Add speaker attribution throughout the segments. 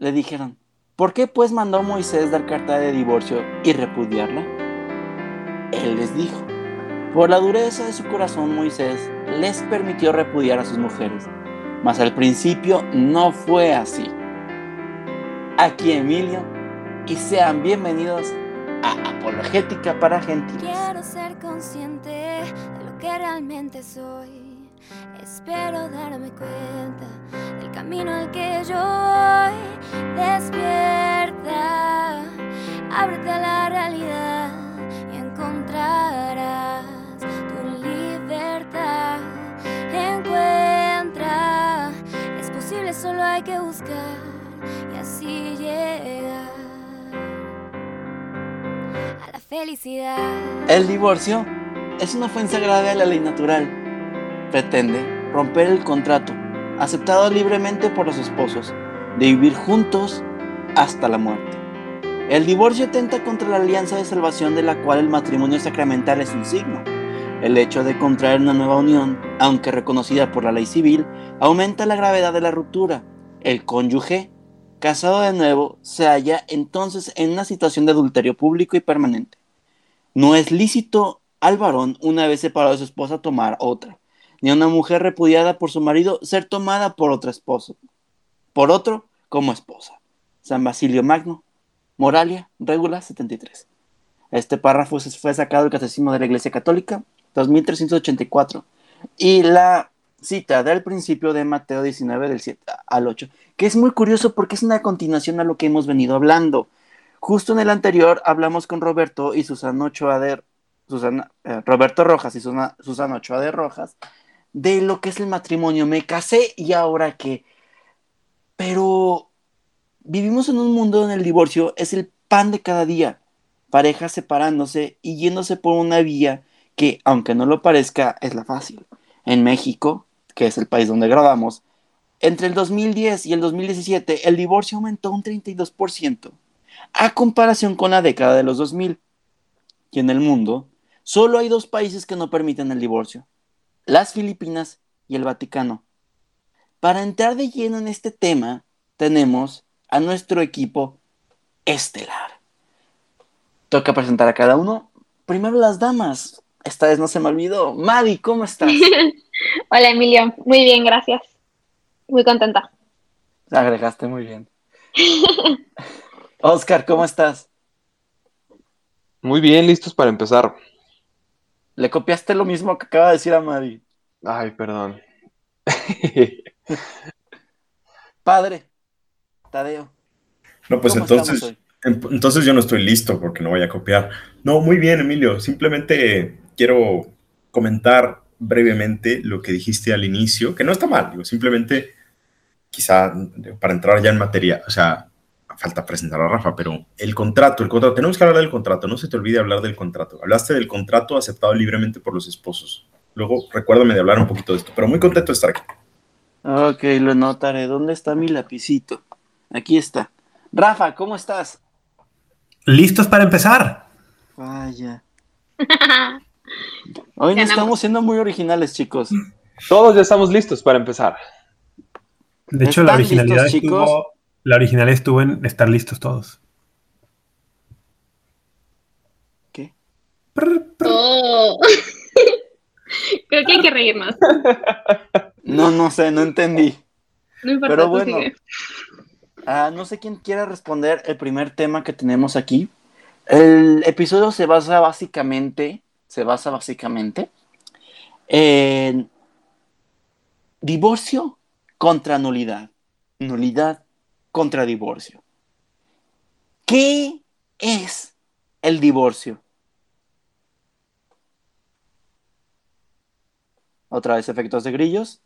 Speaker 1: le dijeron, ¿por qué pues mandó Moisés dar carta de divorcio y repudiarla? Él les dijo, por la dureza de su corazón Moisés les permitió repudiar a sus mujeres, mas al principio no fue así. Aquí Emilio y sean bienvenidos a Apologética para Gentiles.
Speaker 2: Quiero ser consciente de lo que realmente soy. Espero darme cuenta del camino al que yo voy. Despierta, ábrete a la realidad y encontrarás tu libertad. Encuentra, es posible, solo hay que buscar y así llegar a la felicidad.
Speaker 1: El divorcio es una ofensa grave a la ley natural. Pretende romper el contrato, aceptado libremente por los esposos, de vivir juntos hasta la muerte. El divorcio atenta contra la alianza de salvación de la cual el matrimonio sacramental es un signo. El hecho de contraer una nueva unión, aunque reconocida por la ley civil, aumenta la gravedad de la ruptura. El cónyuge, casado de nuevo, se halla entonces en una situación de adulterio público y permanente. No es lícito al varón, una vez separado de su esposa, tomar otra, ni a una mujer repudiada por su marido ser tomada por otro esposo, por otro como esposa. San Basilio Magno, Moralia, Regula 73. Este párrafo fue sacado del Catecismo de la Iglesia Católica, 2384, y la cita del principio de Mateo 19, del 7 al 8, que es muy curioso porque es una continuación a lo que hemos venido hablando. Justo en el anterior hablamos con Roberto y Susana Ochoa de, eh, Roberto Rojas y Susana, Susana Ochoa de Rojas de lo que es el matrimonio. Me casé y ahora qué. Pero vivimos en un mundo donde el divorcio es el pan de cada día. Parejas separándose y yéndose por una vía que, aunque no lo parezca, es la fácil. En México, que es el país donde grabamos, entre el 2010 y el 2017 el divorcio aumentó un 32%, a comparación con la década de los 2000. Y en el mundo, solo hay dos países que no permiten el divorcio, las Filipinas y el Vaticano. Para entrar de lleno en este tema, tenemos a nuestro equipo estelar. Toca presentar a cada uno. Primero las damas. Esta vez no se me olvidó. Madi, ¿cómo estás?
Speaker 3: Hola Emilio, muy bien, gracias. Muy contenta.
Speaker 1: Agregaste muy bien. Oscar, ¿cómo estás?
Speaker 4: Muy bien, listos para empezar.
Speaker 1: Le copiaste lo mismo que acaba de decir a Madi.
Speaker 4: Ay, perdón.
Speaker 1: Padre, Tadeo.
Speaker 5: No, pues
Speaker 1: ¿cómo
Speaker 5: entonces, entonces yo no estoy listo porque no voy a copiar. No, muy bien, Emilio. Simplemente quiero comentar brevemente lo que dijiste al inicio, que no está mal, digo, simplemente quizá para entrar ya en materia, o sea, falta presentar a Rafa, pero el contrato, el contrato, tenemos que hablar del contrato, no se te olvide hablar del contrato. Hablaste del contrato aceptado libremente por los esposos. Luego recuérdame de hablar un poquito de esto, pero muy contento de estar aquí.
Speaker 1: Ok, lo notaré. ¿Dónde está mi lapicito? Aquí está. Rafa, ¿cómo estás?
Speaker 6: ¿Listos para empezar?
Speaker 1: Vaya. Hoy no estamos siendo muy originales, chicos.
Speaker 4: Todos ya estamos listos para empezar.
Speaker 6: De hecho, la
Speaker 1: ¿Están
Speaker 6: originalidad,
Speaker 1: listos, chicos?
Speaker 6: estuvo, la originalidad estuvo en estar listos todos.
Speaker 1: ¿Qué?
Speaker 6: Prr, prr.
Speaker 3: Oh. Creo que hay que reírnos.
Speaker 1: No, no sé, no entendí.
Speaker 3: No importa,
Speaker 1: Pero bueno.
Speaker 3: sigue.
Speaker 1: Ah, no sé quién quiera responder el primer tema que tenemos aquí. El episodio se basa básicamente, se basa básicamente en divorcio contra nulidad. Nulidad contra divorcio. ¿Qué es el divorcio? Otra vez efectos de grillos.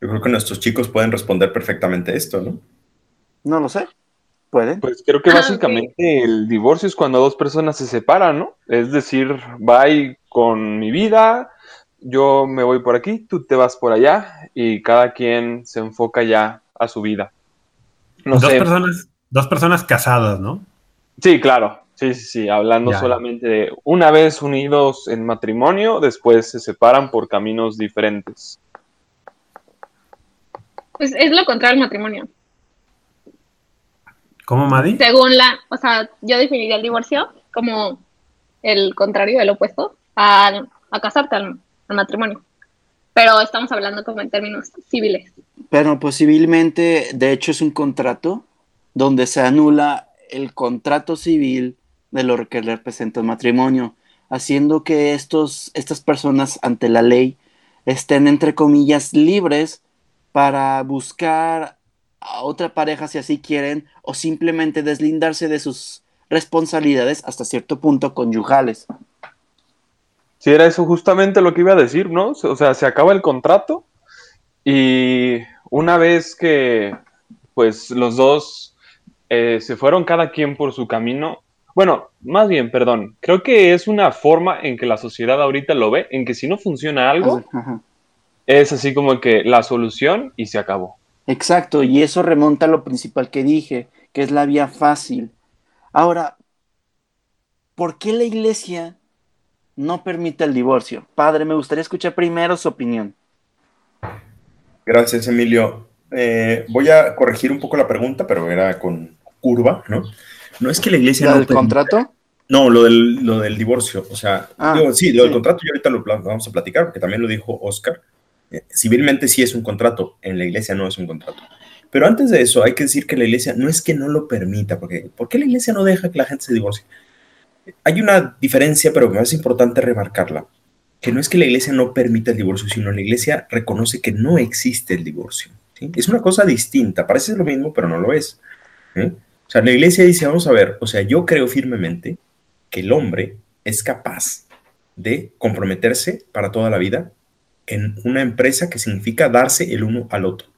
Speaker 5: Yo creo que nuestros chicos pueden responder perfectamente esto, ¿no?
Speaker 1: No lo sé. ¿Pueden?
Speaker 4: Pues creo que
Speaker 3: Ah,
Speaker 4: básicamente el divorcio es cuando dos personas se separan, ¿no? Es decir, bye con mi vida, yo me voy por aquí, tú te vas por allá y cada quien se enfoca ya a su vida. No
Speaker 6: dos,
Speaker 4: sé.
Speaker 6: personas, dos personas casadas, ¿no?
Speaker 4: Sí, claro. Sí, sí, sí. Hablando
Speaker 6: Ya.
Speaker 4: solamente de una vez unidos en matrimonio, después se separan por caminos diferentes.
Speaker 3: Pues es lo contrario al matrimonio.
Speaker 6: ¿Cómo, Madi?
Speaker 3: Según la, o sea, yo definiría el divorcio como el contrario, el opuesto, al, a casarte, al, matrimonio. Pero estamos hablando como en términos civiles.
Speaker 1: Pero pues civilmente, de hecho, es un contrato donde se anula el contrato civil de lo que representa el matrimonio, haciendo que estos, estas personas ante la ley estén, entre comillas, libres para buscar a otra pareja si así quieren, o simplemente deslindarse de sus responsabilidades hasta cierto punto conyugales.
Speaker 4: Sí, era eso justamente lo que iba a decir, ¿no? O sea, se acaba el contrato y una vez que pues los dos eh, se fueron cada quien por su camino, bueno, más bien, perdón, creo que es una forma en que la sociedad ahorita lo ve, en que si no funciona algo,
Speaker 1: Ajá.
Speaker 4: es así como que la solución y se acabó.
Speaker 1: Exacto, y eso remonta a lo principal que dije, que es la vía fácil. Ahora, ¿por qué la iglesia no permite el divorcio? Padre, me gustaría escuchar primero su opinión.
Speaker 5: Gracias, Emilio. Eh, voy a corregir un poco la pregunta, pero era con curva, ¿no? No es que la iglesia
Speaker 1: ¿La
Speaker 5: no
Speaker 1: del contrato?
Speaker 5: No, lo del, lo del divorcio. O sea,
Speaker 1: Ah,
Speaker 5: digo, sí, lo del contrato yo ahorita lo vamos a platicar, porque también lo dijo Oscar. Eh, civilmente sí es un contrato, en la iglesia no es un contrato. Pero antes de eso, hay que decir que la iglesia no es que no lo permita, porque ¿por qué la iglesia no deja que la gente se divorcie? Hay una diferencia, pero me es importante remarcarla, que no es que la iglesia no permita el divorcio, sino la iglesia reconoce que no existe el divorcio. Es una cosa distinta, parece lo mismo, pero no lo es. O sea, la iglesia dice, vamos a ver, o sea, yo creo firmemente que el hombre es capaz de comprometerse para toda la vida en una empresa que significa darse el uno al otro.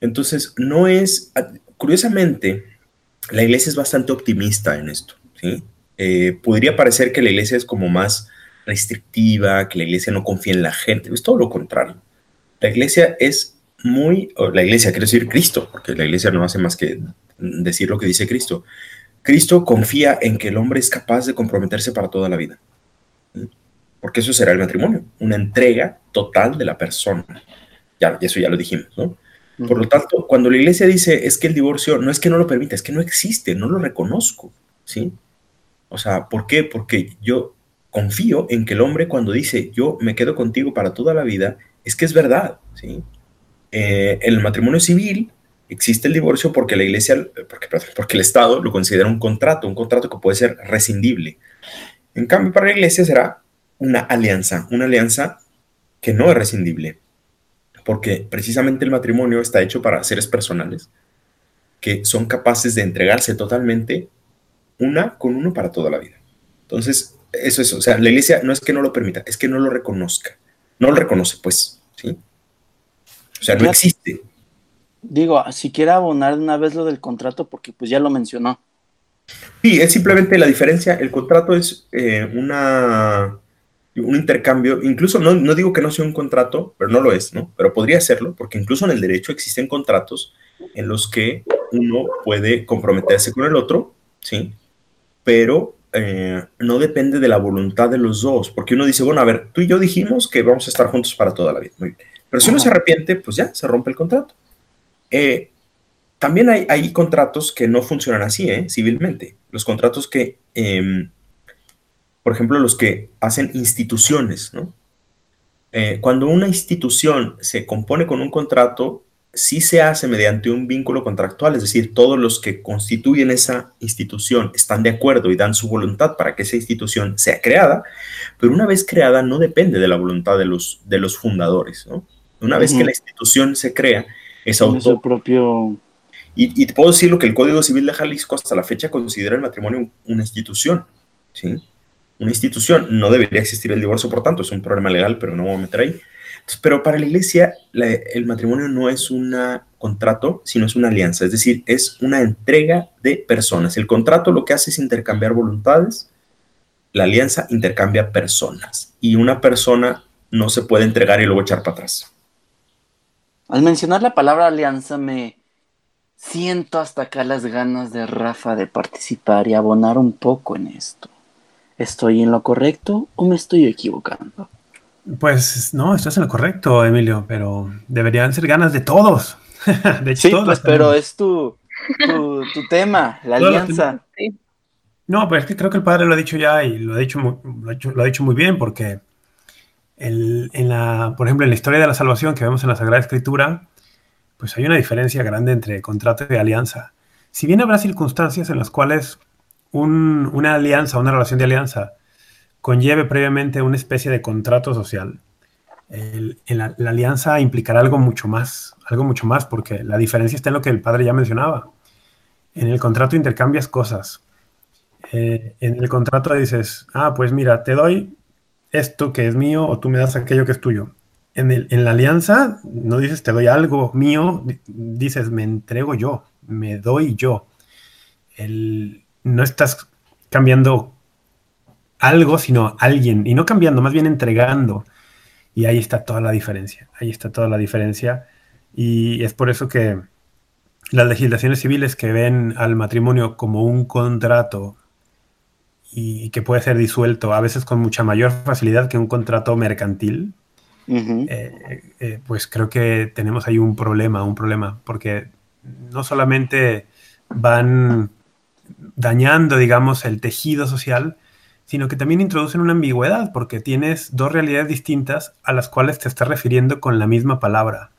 Speaker 5: Entonces, no es, curiosamente, la iglesia es bastante optimista en esto. ¿Sí? Eh, podría parecer que la iglesia es como más restrictiva, que la iglesia no confía en la gente, es todo lo contrario. La iglesia es muy, o la iglesia quiere decir Cristo, porque la iglesia no hace más que decir lo que dice Cristo. Cristo confía en que el hombre es capaz de comprometerse para toda la vida. ¿sí? Porque eso será el matrimonio, una entrega total de la persona. Ya, eso ya lo dijimos, ¿no? Por lo tanto, cuando la iglesia dice es que el divorcio no es que no lo permita, es que no existe, no lo reconozco, ¿sí? O sea, ¿por qué? Porque yo confío en que el hombre cuando dice yo me quedo contigo para toda la vida, es que es verdad, ¿sí? Eh, en el matrimonio civil existe el divorcio porque la iglesia, porque, el Estado lo considera un contrato, un contrato que puede ser rescindible. En cambio, para la iglesia será una alianza, una alianza que no es rescindible, porque precisamente el matrimonio está hecho para seres personales que son capaces de entregarse totalmente una con uno para toda la vida. Entonces, eso es, o sea, la iglesia no es que no lo permita, es que no lo reconozca. No lo reconoce, pues, ¿sí? O sea, no
Speaker 1: Ya-
Speaker 5: existe.
Speaker 1: Digo, si quiere abonar una vez lo del contrato, porque pues ya lo mencionó.
Speaker 5: Sí, es simplemente la diferencia. El contrato es eh, una, un intercambio. Incluso no, no digo que no sea un contrato, pero no lo es, ¿no? Pero podría serlo, porque incluso en el derecho existen contratos en los que uno puede comprometerse con el otro, ¿sí? Pero eh, no depende de la voluntad de los dos, porque uno dice, bueno, a ver, tú y yo dijimos que vamos a estar juntos para toda la vida. Muy bien. Pero si uno
Speaker 1: Ajá.
Speaker 5: se arrepiente, pues ya, se rompe el contrato. Eh, también hay, hay contratos que no funcionan así, ¿eh? civilmente. Los contratos que, eh, por ejemplo, los que hacen instituciones, ¿no? Cuando una institución se compone con un contrato, sí se hace mediante un vínculo contractual, es decir, todos los que constituyen esa institución están de acuerdo y dan su voluntad para que esa institución sea creada, pero una vez creada no depende de la voluntad de los, de los fundadores, ¿no? Una vez que la institución se crea, es auto
Speaker 1: propio...
Speaker 5: y, y te puedo decir lo que el Código Civil de Jalisco hasta la fecha considera el matrimonio un- una institución, ¿sí? Una institución. No debería existir el divorcio, por tanto, es un problema legal, pero no me voy a meter ahí. Pero para la iglesia, el matrimonio no es un contrato, sino es una alianza, es decir, es una entrega de personas. El contrato lo que hace es intercambiar voluntades, la alianza intercambia personas, y una persona no se puede entregar y luego echar para atrás.
Speaker 1: Al mencionar la palabra alianza me siento hasta acá las ganas de Rafa de participar y abonar un poco en esto. ¿Estoy en lo correcto o me estoy equivocando?
Speaker 6: Pues no, estás en lo correcto, Emilio, pero deberían ser ganas de todos.
Speaker 1: de hecho, sí, pues, pero es tu, tu, tu, tema, la alianza.
Speaker 6: No, pues es que creo que el padre lo ha dicho ya y lo ha dicho, lo ha dicho, lo ha dicho muy bien, porque el, en la, por ejemplo, en la historia de la salvación que vemos en la Sagrada Escritura, pues hay una diferencia grande entre contrato y alianza. Si bien habrá circunstancias en las cuales un, una alianza, una relación de alianza, conlleve previamente una especie de contrato social, la, alianza implicará algo mucho más, algo mucho más, porque la diferencia está en lo que el padre ya mencionaba. En el contrato intercambias cosas. Eh, en el contrato dices, ah, pues mira, te doy esto que es mío o tú me das aquello que es tuyo. En, el, en la alianza no dices te doy algo mío, dices me entrego yo, me doy yo. No estás cambiando algo, sino alguien, y no cambiando, más bien entregando. Y ahí está toda la diferencia, ahí está toda la diferencia. Y es por eso que las legislaciones civiles que ven al matrimonio como un contrato y que puede ser disuelto a veces con mucha mayor facilidad que un contrato mercantil, eh, eh, pues creo que tenemos ahí un problema, un problema, porque no solamente van dañando, digamos, el tejido social, sino que también introducen una ambigüedad, porque tienes dos realidades distintas a las cuales te estás refiriendo con la misma palabra.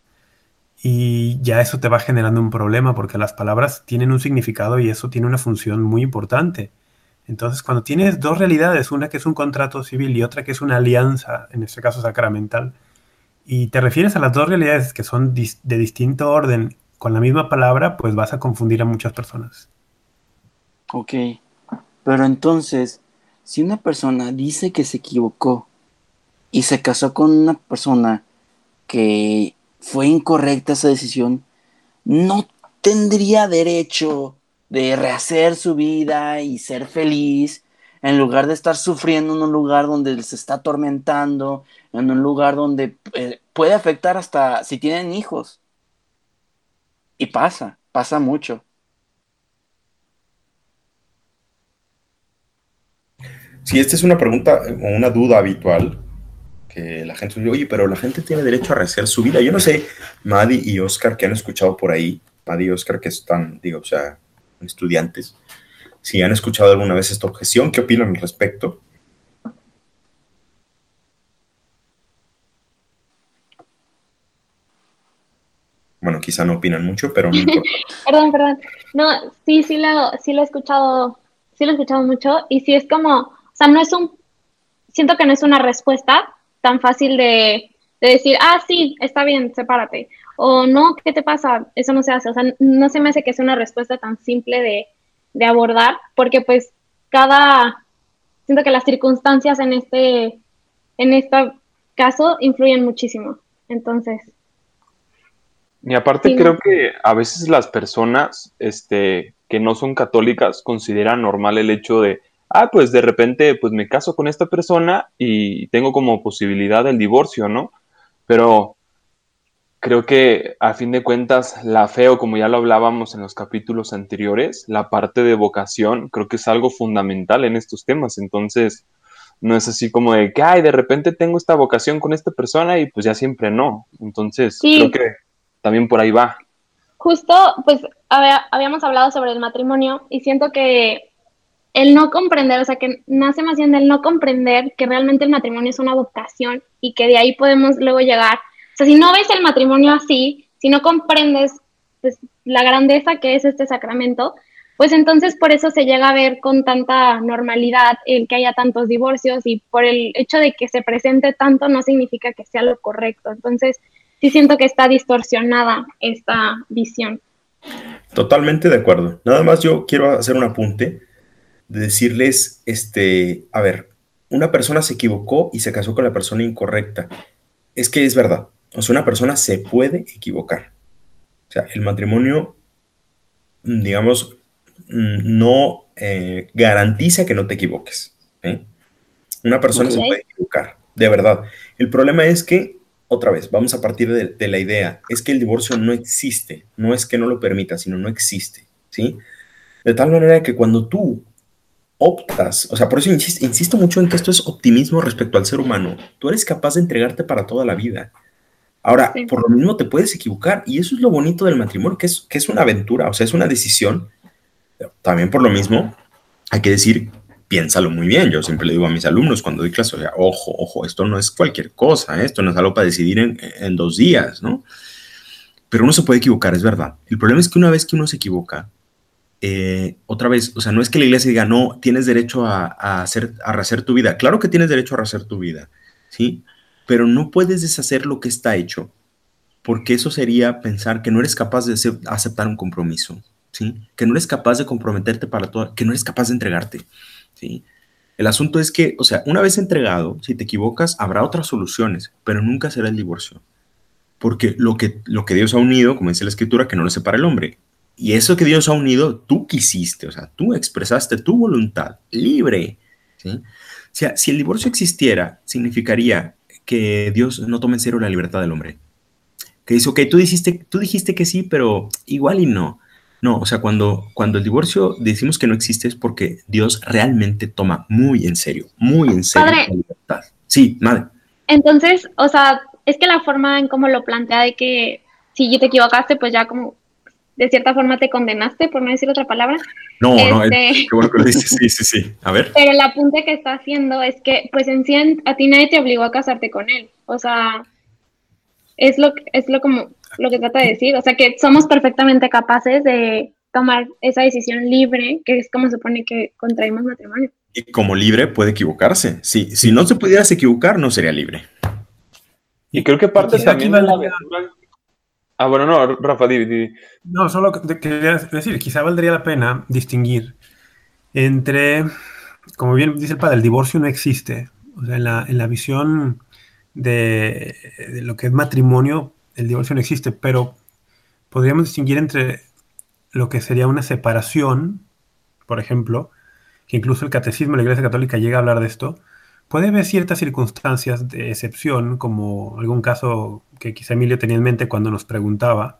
Speaker 6: Y ya eso te va generando un problema, porque las palabras tienen un significado y eso tiene una función muy importante. Entonces, cuando tienes dos realidades, una que es un contrato civil y otra que es una alianza, en este caso sacramental, y te refieres a las dos realidades que son de distinto orden con la misma palabra, pues vas a confundir a muchas personas.
Speaker 1: Ok, pero entonces, si una persona dice que se equivocó y se casó con una persona que fue incorrecta esa decisión, no tendría derecho de rehacer su vida y ser feliz en lugar de estar sufriendo en un lugar donde se está atormentando, en un lugar donde eh, puede afectar hasta si tienen hijos. Y pasa, pasa mucho.
Speaker 5: Si esta es una pregunta o una duda habitual, que la gente dice, oye, pero la gente tiene derecho a rehacer su vida. Yo no sé, Maddy y Oscar, que han escuchado por ahí, Maddy y Oscar, que están, digo, o sea, estudiantes, si han escuchado alguna vez esta objeción, ¿qué opinan al respecto? Bueno, quizá no opinan mucho, pero no
Speaker 3: perdón, perdón. No, sí, sí lo, sí lo he escuchado, sí lo he escuchado mucho y sí es como, o sea, no es un, siento que no es una respuesta tan fácil de, de decir, ah, sí, está bien, sepárate. O no, ¿qué te pasa? Eso no se hace. O sea, no se me hace que sea una respuesta tan simple de, de abordar, porque pues cada, siento que las circunstancias en este, en este caso influyen muchísimo. Entonces,
Speaker 4: y aparte creo que a veces las personas este, que no son católicas consideran normal el hecho de, ah, pues de repente pues me caso con esta persona y tengo como posibilidad el divorcio, ¿no? Pero creo que a fin de cuentas la fe, o como ya lo hablábamos en los capítulos anteriores, la parte de vocación creo que es algo fundamental en estos temas. Entonces, no es así como de que, ay, de repente tengo esta vocación con esta persona y pues ya siempre no. Entonces, creo que también por ahí va.
Speaker 3: Justo, pues habíamos hablado sobre el matrimonio y siento que el no comprender, o sea, que nace más bien del no comprender que realmente el matrimonio es una vocación y que de ahí podemos luego llegar. O sea, si no ves el matrimonio así, si no comprendes pues, la grandeza que es este sacramento, pues entonces por eso se llega a ver con tanta normalidad el que haya tantos divorcios y por el hecho de que se presente tanto no significa que sea lo correcto. Entonces, sí siento que está distorsionada esta visión.
Speaker 5: Totalmente de acuerdo. Nada más yo quiero hacer un apunte de decirles, este, a ver, una persona se equivocó y se casó con la persona incorrecta. Es que es verdad. O sea, una persona se puede equivocar. O sea, el matrimonio, digamos, no eh, garantiza que no te equivoques. ¿eh? Una persona se puede equivocar, de verdad. El problema es que otra vez, vamos a partir de, la idea, es que el divorcio no existe, no es que no lo permita, sino no existe, ¿sí? De tal manera que cuando tú optas, o sea, por eso insisto, insisto, mucho en que esto es optimismo respecto al ser humano. Tú eres capaz de entregarte para toda la vida. Ahora, por lo mismo te puedes equivocar y eso es lo bonito del matrimonio, que es, que es una aventura, o sea, es una decisión. También por lo mismo, hay que decir, piénsalo muy bien. Yo siempre le digo a mis alumnos cuando doy clase, o sea, ojo, ojo, esto no es cualquier cosa, ¿eh? esto no es algo para decidir en, en dos días, ¿no? Pero uno se puede equivocar, es verdad. El problema es que una vez que uno se equivoca, eh, otra vez, o sea, no es que la iglesia diga, no, tienes derecho a, hacer, tu vida. Claro que tienes derecho a rehacer tu vida, ¿sí? Pero no puedes deshacer lo que está hecho, porque eso sería pensar que no eres capaz de aceptar un compromiso, ¿sí? Que no eres capaz de comprometerte para todo, que no eres capaz de entregarte, ¿sí? El asunto es que, o sea, una vez entregado, si te equivocas, habrá otras soluciones, pero nunca será el divorcio. Porque lo que, lo que Dios ha unido, como dice la escritura, que no lo separa el hombre. Y eso que Dios ha unido, tú quisiste, o sea, tú expresaste tu voluntad libre. ¿sí? O sea, si el divorcio existiera, significaría que Dios no tome en serio la libertad del hombre. Que dice, ok, tú dijiste, tú dijiste que sí, pero igual y no. No, o sea, cuando, cuando el divorcio decimos que no existe es porque Dios realmente toma muy en serio, muy en serio
Speaker 3: la
Speaker 5: libertad. Sí, madre.
Speaker 3: Entonces, o sea, es que la forma en cómo lo plantea de que si te equivocaste, pues ya como de cierta forma te condenaste, por no decir otra palabra.
Speaker 5: No, no, este, qué bueno que lo dices, sí, sí, sí. A ver.
Speaker 3: Pero el apunte que está haciendo es que, pues en sí, a ti nadie te obligó a casarte con él. O sea, es lo, es lo como lo que trata de decir. O sea, que somos perfectamente capaces de tomar esa decisión libre, que es como se supone que contraímos matrimonio.
Speaker 5: Y como libre puede equivocarse. Sí, si no se pudieras equivocar, no sería libre.
Speaker 4: Y creo que parte también de la aventura Ah, bueno, no, Rafa, di,
Speaker 6: No, solo quería decir, quizá valdría la pena distinguir entre, como bien dice el padre, el divorcio no existe. O sea, en la, en la visión de, de, lo que es matrimonio, el divorcio no existe, pero podríamos distinguir entre lo que sería una separación, por ejemplo, que incluso el catecismo de la Iglesia Católica llega a hablar de esto, Puede haber ciertas circunstancias de excepción, como algún caso que quizá Emilio tenía en mente cuando nos preguntaba,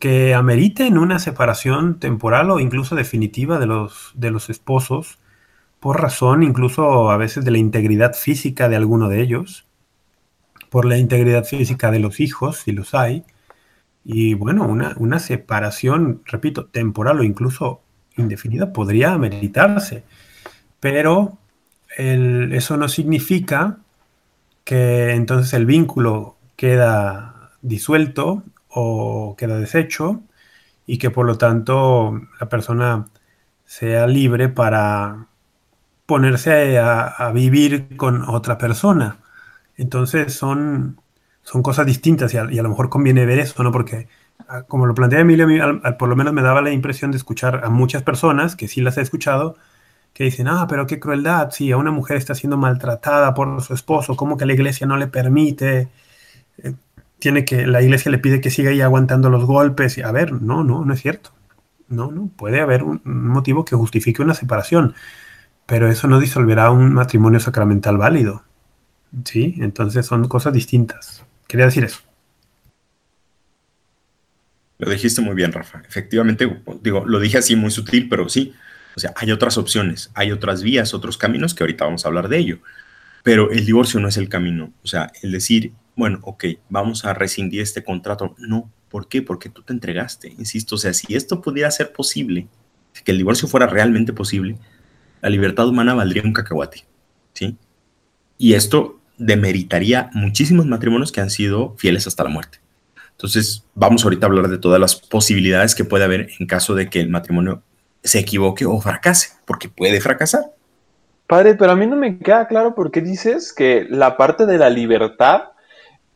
Speaker 6: que ameriten una separación temporal o incluso definitiva de los, de los esposos, por razón incluso a veces de la integridad física de alguno de ellos, por la integridad física de los hijos, si los hay, y bueno, una, una separación, repito, temporal o incluso indefinida podría ameritarse, pero eso no significa que entonces el vínculo queda disuelto o queda deshecho y que por lo tanto la persona sea libre para ponerse a, vivir con otra persona. Entonces son, son cosas distintas y a, lo mejor conviene ver eso, ¿no? Porque ah, como lo plantea Emilio, por lo menos me daba la impresión de escuchar a muchas personas, que sí las he escuchado, que dicen, ah, pero qué crueldad, si a una mujer está siendo maltratada por su esposo, ¿cómo que la iglesia no le permite? Eh, tiene que, la iglesia le pide que siga ahí aguantando los golpes. A ver, no, no, no es cierto. No, no, puede haber un, motivo que justifique una separación, pero eso no disolverá un matrimonio sacramental válido. ¿Sí? Entonces son cosas distintas. Quería decir eso.
Speaker 5: Lo dijiste muy bien, Rafa. Efectivamente, digo, lo dije así muy sutil, pero sí, o sea, hay otras opciones, hay otras vías, otros caminos que ahorita vamos a hablar de ello. Pero el divorcio no es el camino. O sea, el decir, bueno, ok, vamos a rescindir este contrato. No, ¿por qué? Porque tú te entregaste. Insisto, o sea, si esto pudiera ser posible, que el divorcio fuera realmente posible, la libertad humana valdría un cacahuate. ¿Sí? Y esto demeritaría muchísimos matrimonios que han sido fieles hasta la muerte. Entonces, vamos ahorita a hablar de todas las posibilidades que puede haber en caso de que el matrimonio se equivoque o fracase, porque puede fracasar.
Speaker 4: Padre, pero a mí no me queda claro por qué dices que la parte de la libertad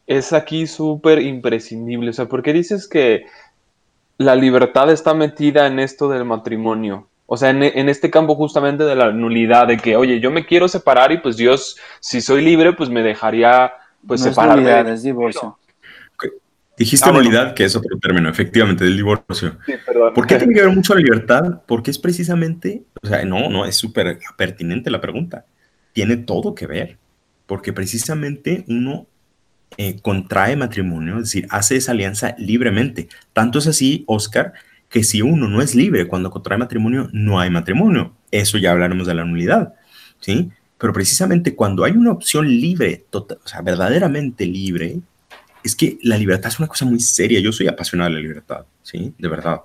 Speaker 4: es aquí súper imprescindible. O sea, ¿por qué dices que la libertad está metida en esto del matrimonio? O sea, en, este campo justamente de la nulidad, de que, oye, yo me quiero separar y pues Dios, si soy libre, pues me dejaría pues separarme.
Speaker 1: Es divorcio.
Speaker 5: Dijiste ah, que es otro término, efectivamente, del divorcio. ¿Por qué tiene que ver mucho la libertad? Porque es precisamente, o sea, no, no, es súper pertinente la pregunta. Tiene todo que ver, porque precisamente uno eh, contrae matrimonio, es decir, hace esa alianza libremente. Tanto es así, Oscar, que si uno no es libre cuando contrae matrimonio, no hay matrimonio. eso ya hablaremos de la nulidad, ¿sí? Pero precisamente cuando hay una opción libre, total, o sea, verdaderamente libre, es que la libertad es una cosa muy seria. Yo soy apasionado de la libertad, ¿sí? De verdad.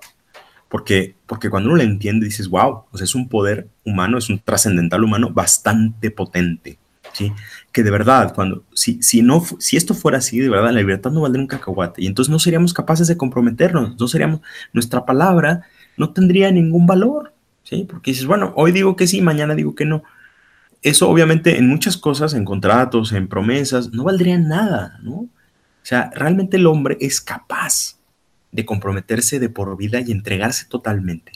Speaker 5: Porque, porque cuando uno la entiende, dices, wow, o sea, es un poder humano, es un trascendental humano bastante potente, ¿sí? Que de verdad, cuando, si, si, no, si esto fuera así, de verdad, la libertad no valdría un cacahuate. Y entonces no seríamos capaces de comprometernos, no seríamos, nuestra palabra no tendría ningún valor, ¿sí? Porque dices, bueno, hoy digo que sí, mañana digo que no. Eso obviamente en muchas cosas, en contratos, en promesas, no valdría nada, ¿no? O sea, realmente el hombre es capaz de comprometerse de por vida y entregarse totalmente.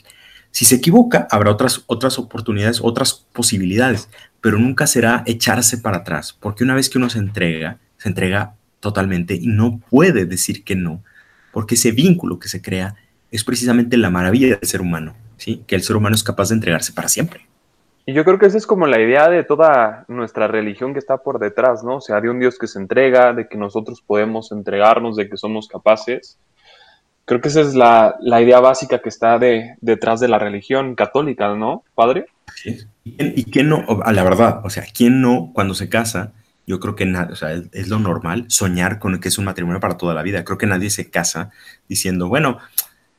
Speaker 5: Si se equivoca, habrá otras, otras oportunidades, otras posibilidades, pero nunca será echarse para atrás, porque una vez que uno se entrega, se entrega totalmente y no puede decir que no, porque ese vínculo que se crea es precisamente la maravilla del ser humano, ¿sí? que el ser humano es capaz de entregarse para siempre.
Speaker 4: Y yo creo que esa es como la idea de toda nuestra religión que está por detrás, ¿no? O sea, de un Dios que se entrega, de que nosotros podemos entregarnos, de que somos capaces. Creo que esa es la, idea básica que está de, detrás de la religión católica, ¿no, padre?
Speaker 5: Sí. ¿Y quién no, la verdad, o sea, quién no cuando se casa, yo creo que nada, o sea, es, lo normal soñar con que es un matrimonio para toda la vida. Creo que nadie se casa diciendo, bueno,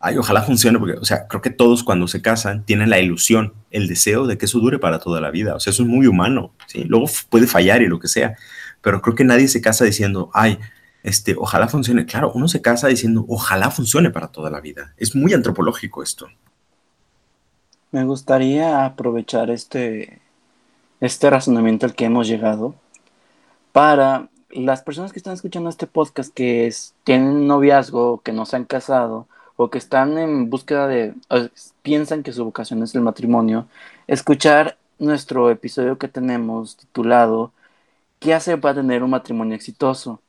Speaker 5: ay, ojalá funcione, porque, o sea, creo que todos cuando se casan tienen la ilusión, el deseo de que eso dure para toda la vida. O sea, eso es muy humano, ¿sí? Luego puede fallar y lo que sea, pero creo que nadie se casa diciendo, ay, este, ojalá funcione. Claro, uno se casa diciendo, ojalá funcione para toda la vida. Es muy antropológico esto.
Speaker 1: Me gustaría aprovechar este, este razonamiento al que hemos llegado para las personas que están escuchando este podcast que es, tienen noviazgo, que no se han casado o que están en búsqueda de, piensan que su vocación es el matrimonio, escuchar nuestro episodio que tenemos titulado ¿Qué hace para tener un matrimonio exitoso?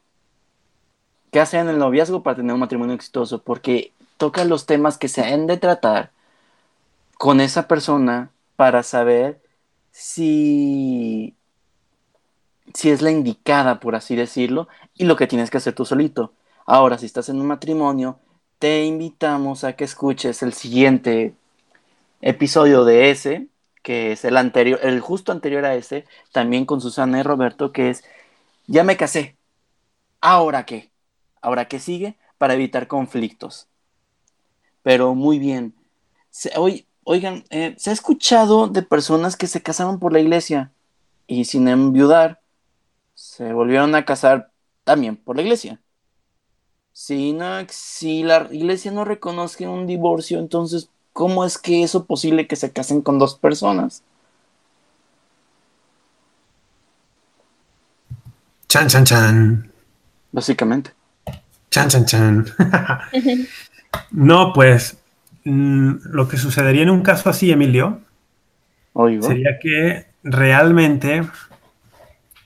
Speaker 1: qué hacer en el noviazgo para tener un matrimonio exitoso, porque toca los temas que se han de tratar con esa persona para saber si, si es la indicada, por así decirlo, y lo que tienes que hacer tú solito. Ahora, si estás en un matrimonio, te invitamos a que escuches el siguiente episodio de ese, que es el anterior, el justo anterior a ese, también con Susana y Roberto, que es Ya me casé. ¿Ahora qué? Ahora, ¿qué sigue? Para evitar conflictos. Pero muy bien. oigan, eh, ¿se ha escuchado de personas que se casaron por la iglesia y sin enviudar se volvieron a casar también por la iglesia? Si, no, si la iglesia no reconoce un divorcio, entonces, ¿cómo es que eso es posible que se casen con dos personas?
Speaker 6: Chan, chan, chan.
Speaker 1: Básicamente.
Speaker 6: Chan, chan, chan. no, pues mm, lo que sucedería en un caso así, Emilio, sería que realmente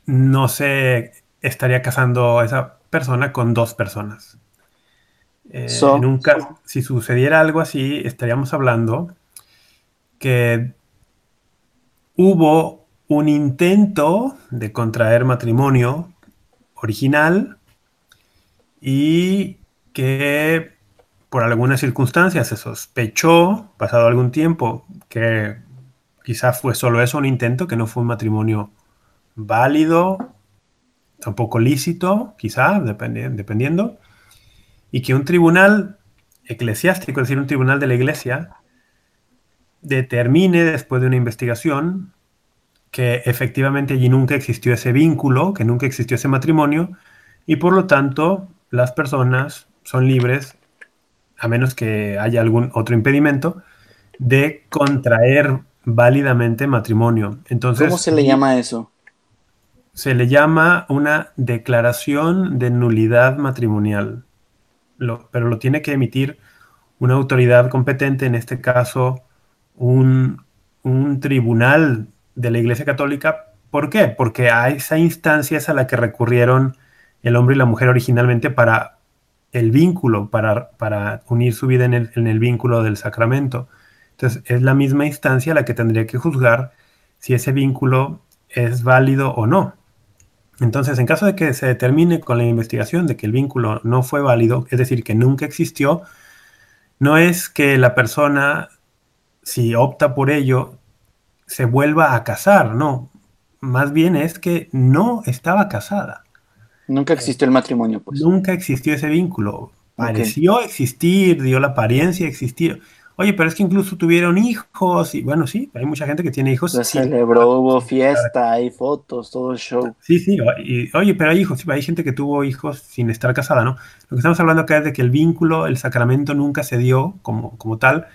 Speaker 6: no se estaría casando esa persona con dos personas. Eh, en un caso, si sucediera algo así, estaríamos hablando que hubo un intento de contraer matrimonio original y que por algunas circunstancias se sospechó, pasado algún tiempo, que quizás fue solo eso, un intento, que no fue un matrimonio válido, tampoco lícito, quizá, dependiendo, y que un tribunal eclesiástico, es decir, un tribunal de la iglesia, determine después de una investigación que efectivamente allí nunca existió ese vínculo, que nunca existió ese matrimonio, y por lo tanto las personas son libres, a menos que haya algún otro impedimento, de contraer válidamente matrimonio. Entonces,
Speaker 1: ¿Cómo se le llama eso?
Speaker 6: Se le llama una declaración de nulidad matrimonial, pero lo tiene que emitir una autoridad competente, en este caso un, un tribunal de la Iglesia Católica. ¿Por qué? Porque a esa instancia es a la que recurrieron el hombre y la mujer originalmente para el vínculo, para, para unir su vida en el, en el vínculo del sacramento. Entonces, es la misma instancia la que tendría que juzgar si ese vínculo es válido o no. Entonces, en caso de que se determine con la investigación de que el vínculo no fue válido, es decir, que nunca existió, no es que la persona, si opta por ello, se vuelva a casar, no. Más bien es que no estaba casada.
Speaker 1: Nunca existió el matrimonio, pues.
Speaker 6: Nunca existió ese vínculo. Pareció existir, dio la apariencia de existir. Oye, pero es que incluso tuvieron hijos y bueno, sí, hay mucha gente que tiene hijos.
Speaker 1: Se celebró, hubo fiesta, hay fotos, todo el show.
Speaker 6: Sí, sí, oye, pero hay hijos, hay gente que tuvo hijos sin estar casada, ¿no? Lo que estamos hablando acá es de que el vínculo, el sacramento nunca se dio como, como tal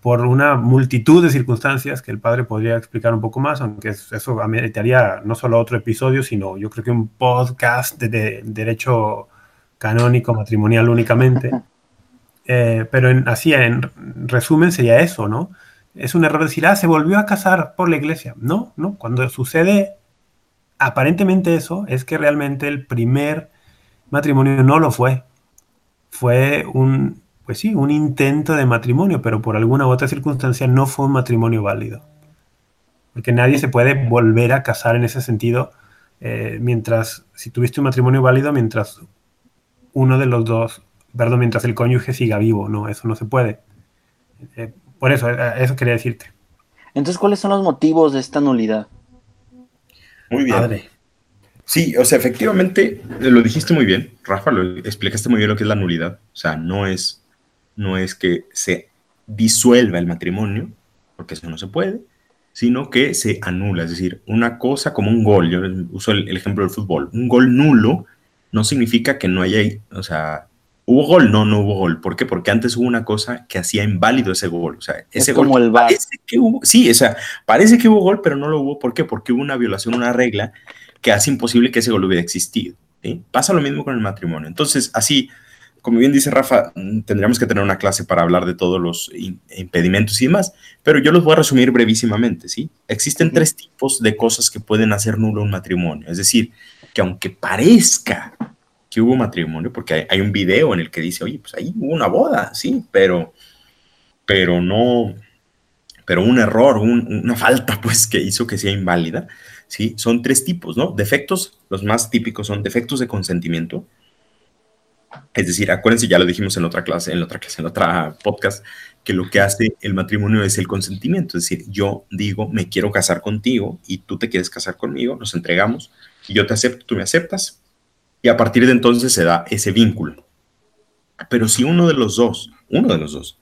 Speaker 6: por una multitud de circunstancias que el padre podría explicar un poco más, aunque eso ameritaría no solo otro episodio, sino yo creo que un podcast de derecho canónico matrimonial únicamente. Eh, pero en, así, en resumen, sería eso, ¿no? Es un error decir, ah, se volvió a casar por la iglesia. No, no. Cuando sucede aparentemente eso, es que realmente el primer matrimonio no lo fue. Fue un, pues sí, un intento de matrimonio, pero por alguna u otra circunstancia no fue un matrimonio válido. Porque nadie se puede volver a casar en ese sentido eh, mientras, si tuviste un matrimonio válido, mientras uno de los dos perdón, mientras el cónyuge siga vivo, no, eso no se puede. Eh, por eso, eh, eso quería decirte.
Speaker 1: Entonces, ¿cuáles son los motivos de esta nulidad?
Speaker 5: Muy bien. Sí, o sea, efectivamente, lo dijiste muy bien, Rafa, lo explicaste muy bien lo que es la nulidad. O sea, no es, no es que se disuelva el matrimonio, porque eso no se puede, sino que se anula. Es decir, una cosa como un gol, yo uso el, el ejemplo del fútbol, un gol nulo no significa que no haya, o sea, ¿Hubo gol? No, no hubo gol. ¿Por qué? Porque antes hubo una cosa que hacía inválido ese gol. O sea, ese
Speaker 1: como el.
Speaker 5: Que hubo, sí, o sea, parece que hubo gol, pero no lo hubo. ¿Por qué? Porque hubo una violación, una regla que hace imposible que ese gol hubiera existido. Pasa lo mismo con el matrimonio. Entonces, así, como bien dice Rafa, mm, tendríamos que tener una clase para hablar de todos los impedimentos y demás, pero yo los voy a resumir brevísimamente, ¿sí? Existen tres tipos de cosas que pueden hacer nulo un matrimonio. Es decir, que aunque parezca que hubo matrimonio, porque hay, un video en el que dice, oye, pues ahí hubo una boda, sí, pero, pero no, pero un error, una falta, pues, que hizo que sea inválida, sí, son tres tipos, ¿no? Defectos, los más típicos son defectos de consentimiento, es decir, acuérdense, ya lo dijimos en otra clase, en otra clase, en otra podcast, que lo que hace el matrimonio es el consentimiento. Es decir, yo digo, me quiero casar contigo y tú te quieres casar conmigo, nos entregamos y yo te acepto, tú me aceptas y a partir de entonces se da ese vínculo. Pero si uno de los dos, uno de los dos,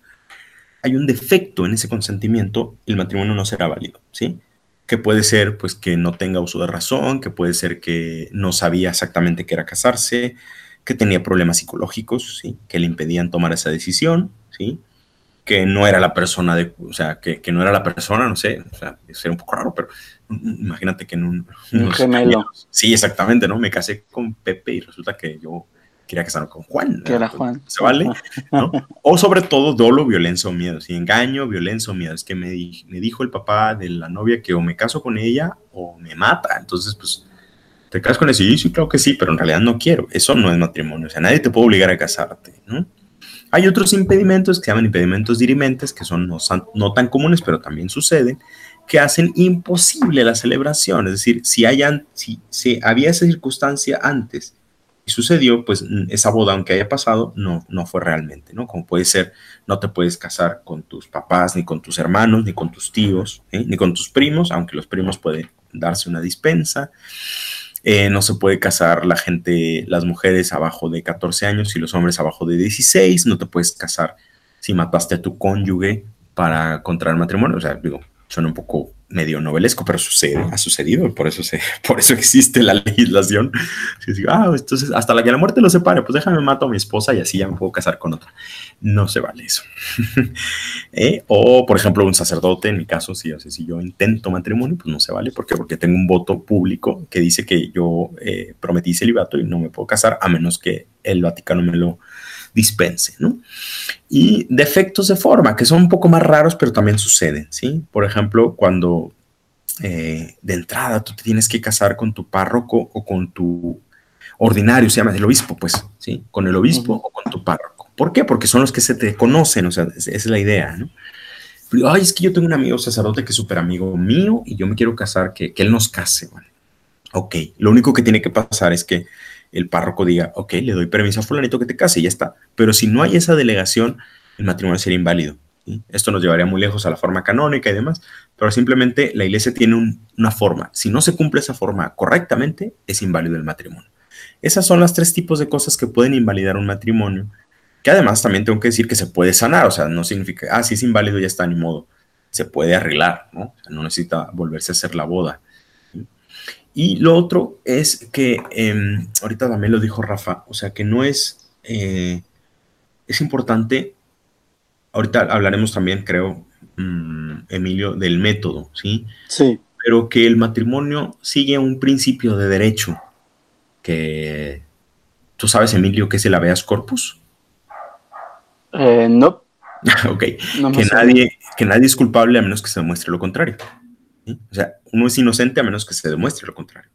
Speaker 5: hay un defecto en ese consentimiento, el matrimonio no será válido, ¿sí? Que puede ser, pues, que no tenga uso de razón, que puede ser que no sabía exactamente qué era casarse, que tenía problemas psicológicos, ¿sí? Que le impedían tomar esa decisión, ¿sí? Que no era la persona de, o sea, que, que no era la persona, no sé, o sea, sería un poco raro, pero imagínate que en un...
Speaker 1: Un gemelo.
Speaker 5: sí, exactamente, ¿no? Me casé con Pepe y resulta que yo quería casarme con Juan.
Speaker 1: Que era Juan.
Speaker 5: ¿Se vale? ¿no? O sobre todo dolo, violencia o miedo. Si engaño, violencia o miedo. Es que me, me dijo el papá de la novia que o me caso con ella o me mata. Entonces, pues, ¿te casas con él? Sí, sí, claro que sí, pero en realidad no quiero. Eso no es matrimonio. O sea, nadie te puede obligar a casarte, ¿no? Hay otros impedimentos que se llaman impedimentos dirimentes, que son no, no tan comunes, pero también suceden, que hacen imposible la celebración. Es decir, si, si, si había esa circunstancia antes y sucedió, pues esa boda, aunque haya pasado, no, no fue realmente, ¿no? Como puede ser, no te puedes casar con tus papás, ni con tus hermanos, ni con tus tíos, ¿eh? ni con tus primos, aunque los primos pueden darse una dispensa. Eh, no se puede casar la gente, las mujeres abajo de 14 años y los hombres abajo de 16. No te puedes casar si mataste a tu cónyuge para contraer matrimonio. O sea, digo, suena un poco medio novelesco, pero sucede, ha sucedido, por eso, se, por eso existe la legislación. ah, entonces hasta la que la muerte lo separe, pues déjame mato a mi esposa y así ya me puedo casar con otra. No se vale eso. ¿Eh? O, por ejemplo, un sacerdote, en mi caso, si, si yo intento matrimonio, pues no se vale. ¿Por qué? Porque tengo un voto público que dice que yo eh, prometí celibato y no me puedo casar a menos que el Vaticano me lo dispense, ¿no? Y defectos de forma, que son un poco más raros, pero también suceden, ¿sí? Por ejemplo, cuando eh, de entrada tú te tienes que casar con tu párroco o con tu ordinario, se llama el obispo, pues, ¿sí? Con el obispo o con tu párroco. ¿Por qué? Porque son los que se te conocen, o sea, esa es la idea, ¿no? Ay, es que yo tengo un amigo sacerdote que es súper amigo mío y yo me quiero casar, que, que él nos case, ¿vale? Ok, lo único que tiene que pasar es que el párroco diga, ok, le doy permiso a fulanito que te case y ya está. Pero si no hay esa delegación, el matrimonio sería inválido. Esto nos llevaría muy lejos a la forma canónica y demás, pero simplemente la iglesia tiene una forma. Si no se cumple esa forma correctamente, es inválido el matrimonio. Esas son las tres tipos de cosas que pueden invalidar un matrimonio, que además también tengo que decir que se puede sanar, o sea, no significa, ah, si es inválido ya está, ni modo, se puede arreglar, ¿no? no necesita volverse a hacer la boda. Y lo otro es que, em, ahorita también lo dijo Rafa, o sea, que no es, eh, es importante ahorita hablaremos también, creo, mm, Emilio, del método, ¿sí?
Speaker 1: Sí.
Speaker 5: Pero que el matrimonio sigue un principio de derecho, que tú sabes, Emilio, qué es el habeas corpus.
Speaker 1: Eh, no.
Speaker 5: ok. que, nadie, que nadie es culpable a menos que se demuestre lo contrario. O sea, uno es inocente a menos que se demuestre lo contrario.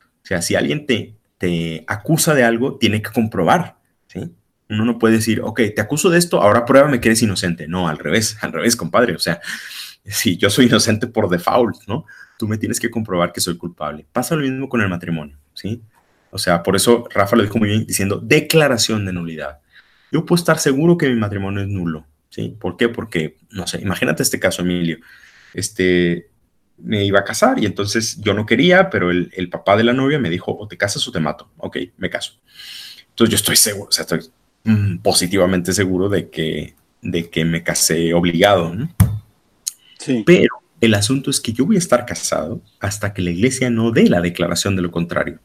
Speaker 5: O sea, si alguien te, te acusa de algo, tiene que comprobar, ¿sí? Uno no puede decir, ok, te acuso de esto, ahora pruébame que eres inocente. No, al revés, al revés, compadre. O sea, si yo soy inocente por default, ¿no? Tú me tienes que comprobar que soy culpable. Pasa lo mismo con el matrimonio, ¿sí? O sea, por eso Rafa lo dijo muy bien diciendo declaración de nulidad. Yo puedo estar seguro que mi matrimonio es nulo, ¿sí? ¿Por qué? Porque, no sé, imagínate este caso, Emilio. Este, me iba a casar y entonces yo no quería, pero el, el papá de la novia me dijo, o te casas o te mato. Ok, me caso. Entonces yo estoy seguro, o sea, estoy Mm, positivamente seguro de que, de que me casé obligado. Sí. Pero el asunto es que yo voy a estar casado hasta que la iglesia no dé la declaración de lo contrario.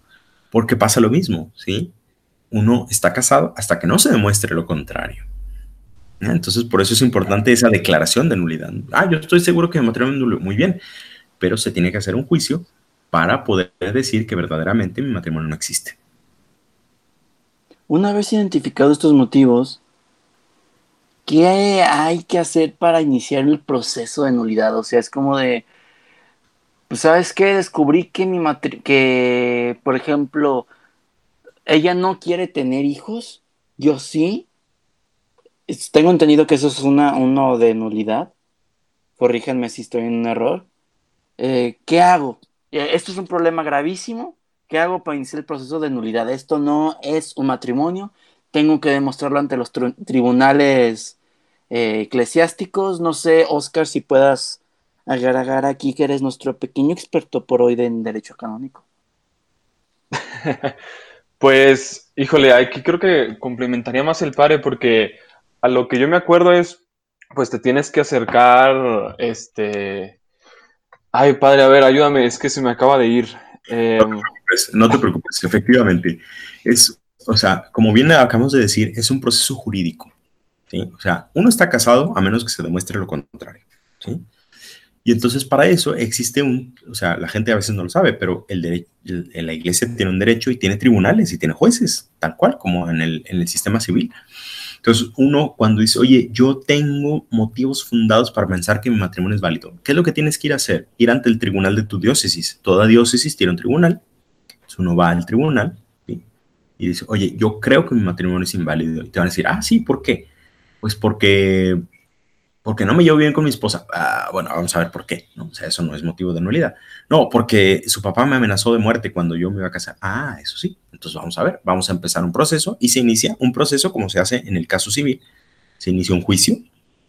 Speaker 5: Porque pasa lo mismo, ¿sí? Uno está casado hasta que no se demuestre lo contrario. Entonces, por eso es importante esa declaración de nulidad. Ah, yo estoy seguro que mi matrimonio. Muy bien, pero se tiene que hacer un juicio para poder decir que verdaderamente mi matrimonio no existe.
Speaker 1: Una vez identificados estos motivos, ¿qué hay que hacer para iniciar el proceso de nulidad? O sea, es como de, pues sabes qué, descubrí que mi que, por ejemplo, ella no quiere tener hijos, yo sí. Tengo entendido que eso es una, uno de nulidad. Corríjanme si estoy en un error. Eh, ¿Qué hago? Eh, esto es un problema gravísimo ¿Qué hago para iniciar el proceso de nulidad? Esto no es un matrimonio. Tengo que demostrarlo ante los tribunales eh, eclesiásticos. No sé, Oscar, si puedas agregar aquí que eres nuestro pequeño experto por hoy en derecho canónico.
Speaker 4: pues, híjole, aquí creo que complementaría más el padre porque a lo que yo me acuerdo es, pues te tienes que acercar, este... Ay, padre, a ver, ayúdame, es que se me acaba de ir.
Speaker 5: Em, no te preocupes, efectivamente. Es, o sea, como bien acabamos de decir, es un proceso jurídico. O sea, uno está casado a menos que se demuestre lo contrario. Y entonces para eso existe un, o sea, la gente a veces no lo sabe, pero el derecho, la iglesia tiene un derecho y tiene tribunales y tiene jueces, tal cual como en el, en el sistema civil. Entonces, uno cuando dice, oye, yo tengo motivos fundados para pensar que mi matrimonio es válido, ¿qué es lo que tienes que ir a hacer? Ir ante el tribunal de tu diócesis. Toda diócesis tiene un tribunal uno va al tribunal y dice, oye, yo creo que mi matrimonio es inválido. Y te van a decir, ah, sí, ¿por qué? Pues porque, porque no me llevo bien con mi esposa. Ah, bueno, vamos a ver por qué. ¿no? O sea, eso no es motivo de nulidad. No, porque su papá me amenazó de muerte cuando yo me iba a casar. Ah, eso sí. Entonces vamos a ver, vamos a empezar un proceso y se inicia un proceso como se hace en el caso civil. Se inicia un juicio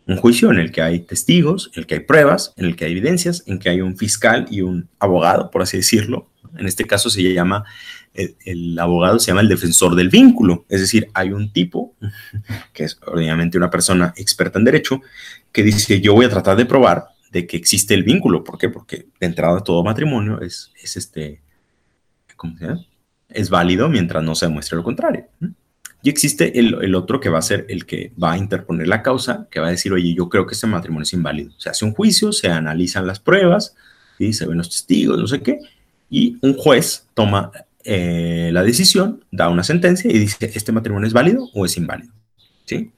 Speaker 5: un juicio en el que hay testigos, en el que hay pruebas, en el que hay evidencias, en que hay un fiscal y un abogado, por así decirlo. En este caso se llama, el, abogado se llama el defensor del vínculo, es decir, hay un tipo, que es obviamente una persona experta en derecho, que dice, yo voy a tratar de probar de que existe el vínculo. ¿Por qué? Porque de entrada todo matrimonio es, es este, ¿cómo se llama? Es válido mientras no se demuestre lo contrario. Y existe el, otro que va a ser el que va a interponer la causa, que va a decir, oye, yo creo que este matrimonio es inválido. Se hace un juicio, se analizan las pruebas, se ven los testigos, no sé qué, y un juez toma eh, la decisión, da una sentencia y dice, ¿este matrimonio es válido o es inválido? ¿Sí?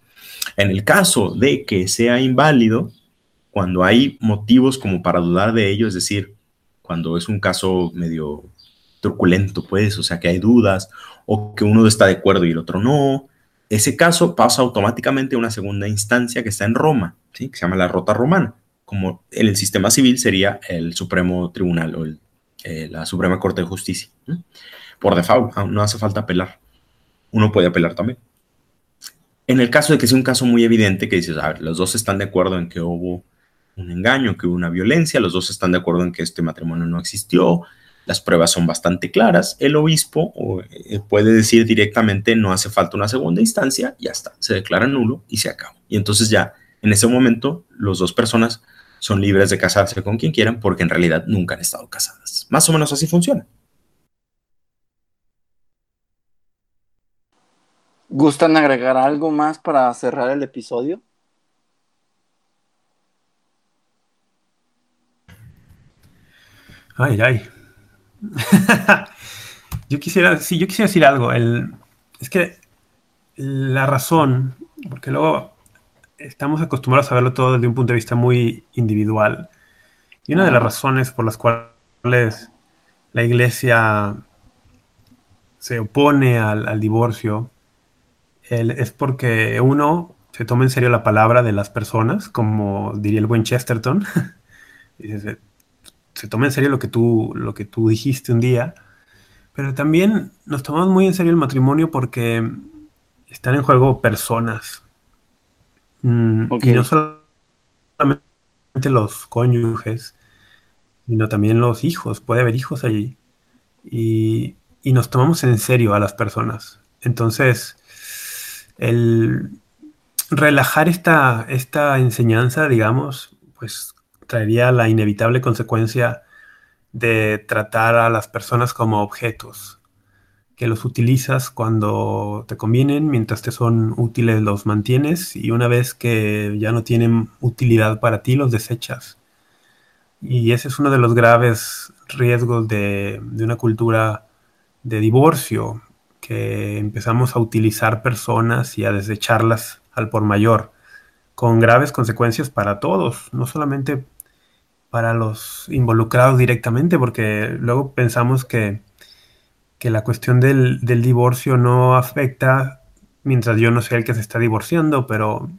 Speaker 5: En el caso de que sea inválido, cuando hay motivos como para dudar de ello, es decir, cuando es un caso medio truculento, pues, o sea, que hay dudas o que uno está de acuerdo y el otro no. Ese caso pasa automáticamente a una segunda instancia que está en Roma, ¿sí? que se llama la Rota Romana, como en el sistema civil sería el Supremo Tribunal o eh, la Suprema Corte de Justicia. Por default, no hace falta apelar. Uno puede apelar también. En el caso de que sea un caso muy evidente, que dices, a ver, los dos están de acuerdo en que hubo un engaño, que hubo una violencia, los dos están de acuerdo en que este matrimonio no existió, las pruebas son bastante claras, el obispo eh, puede decir directamente no hace falta una segunda instancia, ya está, se declara nulo y se acaba. Y entonces ya en ese momento las dos personas son libres de casarse con quien quieran porque en realidad nunca han estado casadas. Más o menos así funciona.
Speaker 1: ¿Gustan agregar algo más para cerrar el episodio?
Speaker 6: Ay, ay. yo quisiera, sí, yo quisiera decir algo. El, es que la razón, porque luego estamos acostumbrados a verlo todo desde un punto de vista muy individual. Y una de las razones por las cuales la iglesia se opone al, divorcio es porque uno se toma en serio la palabra de las personas, como diría el buen Chesterton. se, toma en serio lo que, tú, lo que tú dijiste un día. Pero también nos tomamos muy en serio el matrimonio porque están en juego personas. Mm, y no solamente los cónyuges, sino también los hijos. Puede haber hijos allí. Y, nos tomamos en serio a las personas. Entonces, el relajar esta, esta enseñanza, digamos, pues traería la inevitable consecuencia de tratar a las personas como objetos que los utilizas cuando te convienen, mientras te son útiles los mantienes y una vez que ya no tienen utilidad para ti los desechas. Y ese es uno de los graves riesgos de, de una cultura de divorcio, que empezamos a utilizar personas y a desecharlas al por mayor, con graves consecuencias para todos, no solamente para los involucrados directamente, porque luego pensamos que que la cuestión del, divorcio no afecta mientras yo no sea el que se está divorciando, pero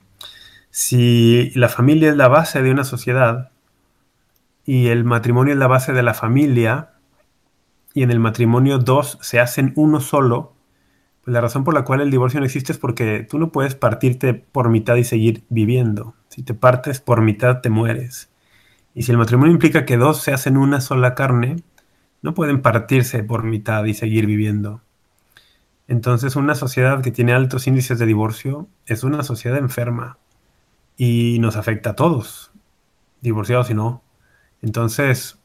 Speaker 6: si la familia es la base de una sociedad y el matrimonio es la base de la familia y en el matrimonio dos se hacen uno solo, pues la razón por la cual el divorcio no existe es porque tú no puedes partirte por mitad y seguir viviendo. Si te partes por mitad te mueres. Y si el matrimonio implica que dos se hacen una sola carne, no pueden partirse por mitad y seguir viviendo. Entonces una sociedad que tiene altos índices de divorcio es una sociedad enferma y nos afecta a todos, divorciados y no. Entonces,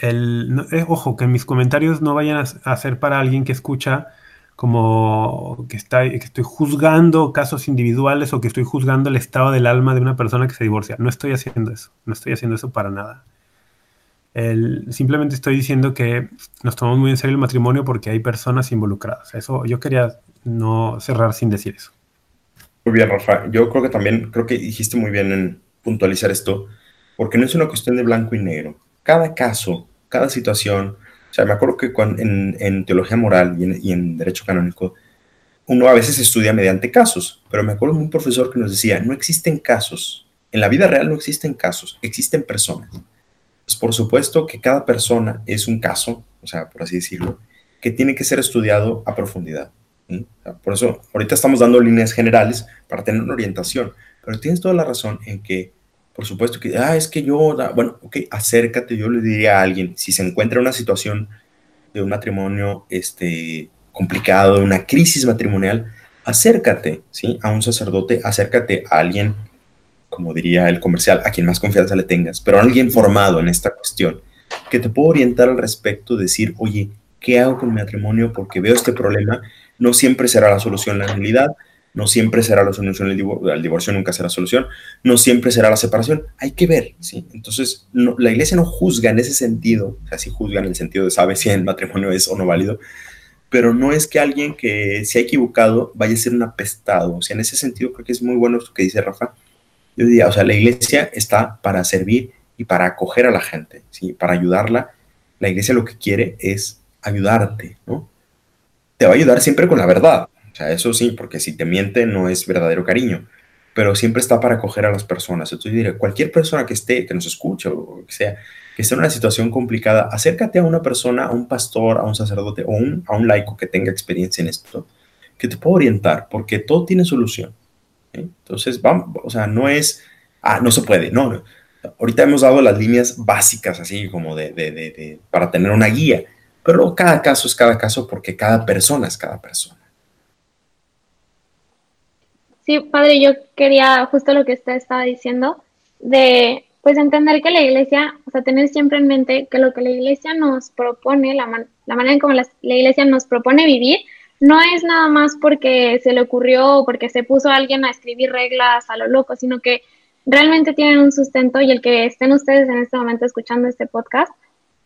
Speaker 6: el, eh, ojo, que mis comentarios no vayan a, ser para alguien que escucha como que, está, que estoy juzgando casos individuales o que estoy juzgando el estado del alma de una persona que se divorcia. No estoy haciendo eso, no estoy haciendo eso para nada simplemente estoy diciendo que nos tomamos muy en serio el matrimonio porque hay personas involucradas. Eso yo quería no cerrar sin decir eso.
Speaker 5: Muy bien, Rafa. Yo creo que también, creo que dijiste muy bien en puntualizar esto, porque no es una cuestión de blanco y negro. Cada caso, cada situación, o sea, me acuerdo que en, teología moral y en, y en derecho canónico, uno a veces estudia mediante casos, pero me acuerdo de un profesor que nos decía, no existen casos, en la vida real no existen casos, existen personas. Pues, por supuesto que cada persona es un caso, o sea, por así decirlo, que tiene que ser estudiado a profundidad. por eso, ahorita estamos dando líneas generales para tener una orientación, pero tienes toda la razón en que, por supuesto que, ah, es que yo, bueno, ok, acércate, yo le diría a alguien, si se encuentra en una situación de un matrimonio este, complicado, de una crisis matrimonial, acércate, ¿sí? A un sacerdote, acércate a alguien como diría el comercial, a quien más confianza le tengas, pero alguien formado en esta cuestión, que te pueda orientar al respecto, decir, oye, ¿qué hago con mi matrimonio? Porque veo este problema, no siempre será la solución la nulidad, no siempre será la solución el, divorcio, nunca será solución, no siempre será la separación, hay que ver, ¿sí? Entonces, la iglesia no juzga en ese sentido, o sea, sí juzga en el sentido de sabe si el matrimonio es o no válido, pero no es que alguien que se ha equivocado vaya a ser un apestado, o sea, en ese sentido creo que es muy bueno esto que dice Rafa, yo diría, o sea, la iglesia está para servir y para acoger a la gente, ¿sí? para ayudarla. La iglesia lo que quiere es ayudarte, ¿no? Te va a ayudar siempre con la verdad, o sea, eso sí, porque si te miente no es verdadero cariño, pero siempre está para acoger a las personas. Entonces yo diría, cualquier persona que esté, que nos escuche o que sea, que esté en una situación complicada, acércate a una persona, a un pastor, a un sacerdote o a un laico que tenga experiencia en esto, que te pueda orientar, porque todo tiene solución. Entonces, o sea, no es, ah, no se puede, no, no. Ahorita hemos dado las líneas básicas, así como de, de, de, para tener una guía, pero cada caso es cada caso porque cada persona es cada persona.
Speaker 3: Sí, padre, yo quería justo lo que usted estaba diciendo, de pues entender que la iglesia, o sea, tener siempre en mente que lo que la iglesia nos propone, la, la manera en cómo la, la, iglesia nos propone vivir, no es nada más porque se le ocurrió o porque se puso alguien a escribir reglas a lo loco, sino que realmente tienen un sustento y el que estén ustedes en este momento escuchando este podcast,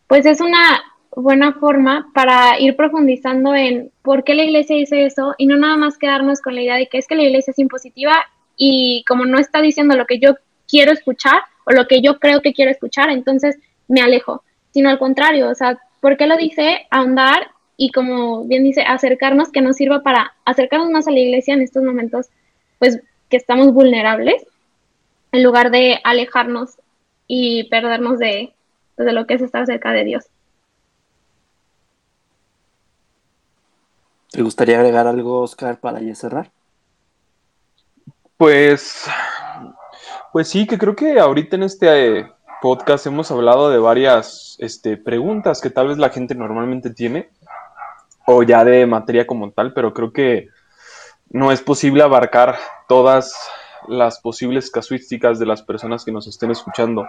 Speaker 3: pues es una buena forma para ir profundizando en por qué la iglesia dice eso y no nada más quedarnos con la idea de que es que la iglesia es impositiva y como no está diciendo lo que yo quiero escuchar o lo que yo creo que quiero escuchar, entonces me alejo, sino al contrario, o sea, ¿por qué lo dice? Ahondar y como bien dice, acercarnos, que nos sirva para acercarnos más a la iglesia en estos momentos, pues que estamos vulnerables en lugar de alejarnos y perdernos de, de lo que es estar cerca de Dios.
Speaker 1: ¿Te gustaría agregar algo, Oscar, para ya cerrar?
Speaker 4: Pues, pues sí, que creo que ahorita en este podcast hemos hablado de varias este, preguntas que tal vez la gente normalmente tiene, o ya de materia como tal, pero creo que no es posible abarcar todas las posibles casuísticas de las personas que nos estén escuchando.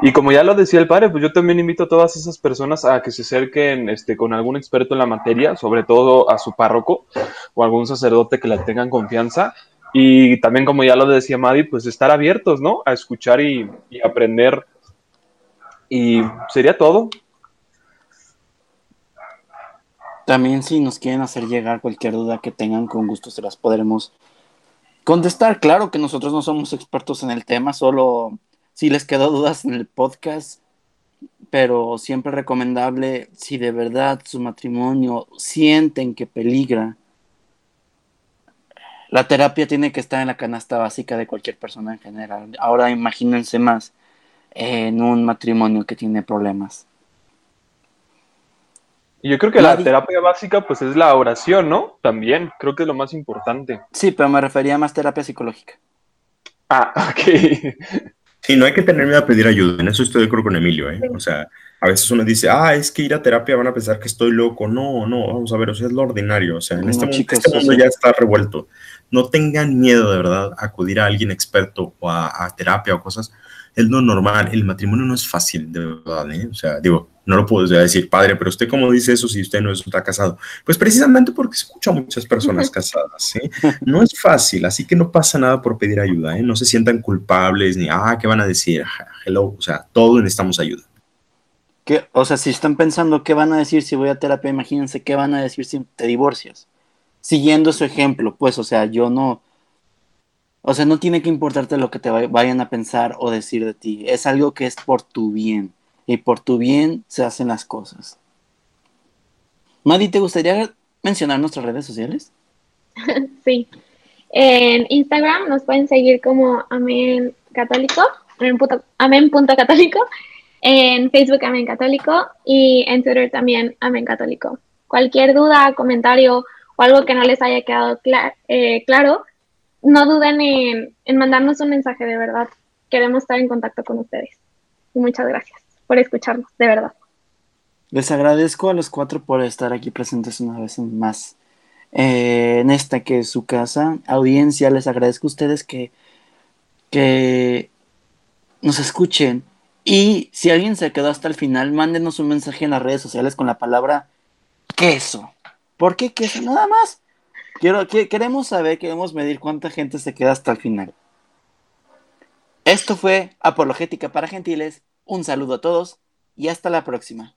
Speaker 4: Y como ya lo decía el padre, pues yo también invito a todas esas personas a que se acerquen este, con algún experto en la materia, sobre todo a su párroco o algún sacerdote que le tengan confianza. Y también, como ya lo decía Madi, pues estar abiertos, ¿no? A escuchar y, y aprender. Y sería todo.
Speaker 1: También si nos quieren hacer llegar cualquier duda que tengan, con gusto se las podremos contestar. Claro que nosotros no somos expertos en el tema, solo si les quedó dudas en el podcast, pero siempre recomendable si de verdad su matrimonio sienten que peligra. La terapia tiene que estar en la canasta básica de cualquier persona en general. Ahora imagínense más en un matrimonio que tiene problemas.
Speaker 4: Y yo creo que la terapia básica, pues es la oración, ¿no? También, creo que es lo más importante.
Speaker 1: Sí, pero me refería más a terapia psicológica.
Speaker 4: Ah, ok.
Speaker 5: Sí, no hay que tener miedo a pedir ayuda. En eso estoy de acuerdo con Emilio, ¿eh? O sea, a veces uno dice, ah, es que ir a terapia van a pensar que estoy loco. No, no, vamos a ver, o sea, es lo ordinario. O sea, en este, mundo, este mundo ya está revuelto. No tengan miedo, de verdad, a acudir a alguien experto o a, a terapia o cosas. Es lo normal. El matrimonio no es fácil, de verdad, ¿eh? O sea, digo, no lo puedo decir, padre, pero usted cómo dice eso si usted no está casado. Pues precisamente porque escucho a muchas personas casadas, ¿sí? No es fácil, así que no pasa nada por pedir ayuda, ¿eh? No se sientan culpables ni, ah, ¿qué van a decir? Hello, o sea, todos necesitamos ayuda.
Speaker 1: ¿Qué? O sea, si están pensando qué van a decir si voy a terapia, imagínense qué van a decir si te divorcias. Siguiendo su ejemplo, pues, o sea, yo no... O sea, no tiene que importarte lo que te vayan a pensar o decir de ti. Es algo que es por tu bien y por tu bien se hacen las cosas. Madi, ¿te gustaría mencionar nuestras redes sociales?
Speaker 3: sí. En Instagram nos pueden seguir como Amén Católico, Amén.católico, en Facebook Amén Católico y en Twitter también Amén Católico. Cualquier duda, comentario o algo que no les haya quedado eh, claro, no duden en, en mandarnos un mensaje de verdad. Queremos estar en contacto con ustedes. Muchas gracias por escucharnos, de verdad.
Speaker 1: Les agradezco a los cuatro por estar aquí presentes una vez más eh, en esta que es su casa. Audiencia, les agradezco a ustedes que, que nos escuchen. Y si alguien se quedó hasta el final, mándenos un mensaje en las redes sociales con la palabra queso. ¿Por qué queso? Nada más. Quiero, que, queremos saber, queremos medir cuánta gente se queda hasta el final. Esto fue Apologética para Gentiles un saludo a todos y hasta la próxima.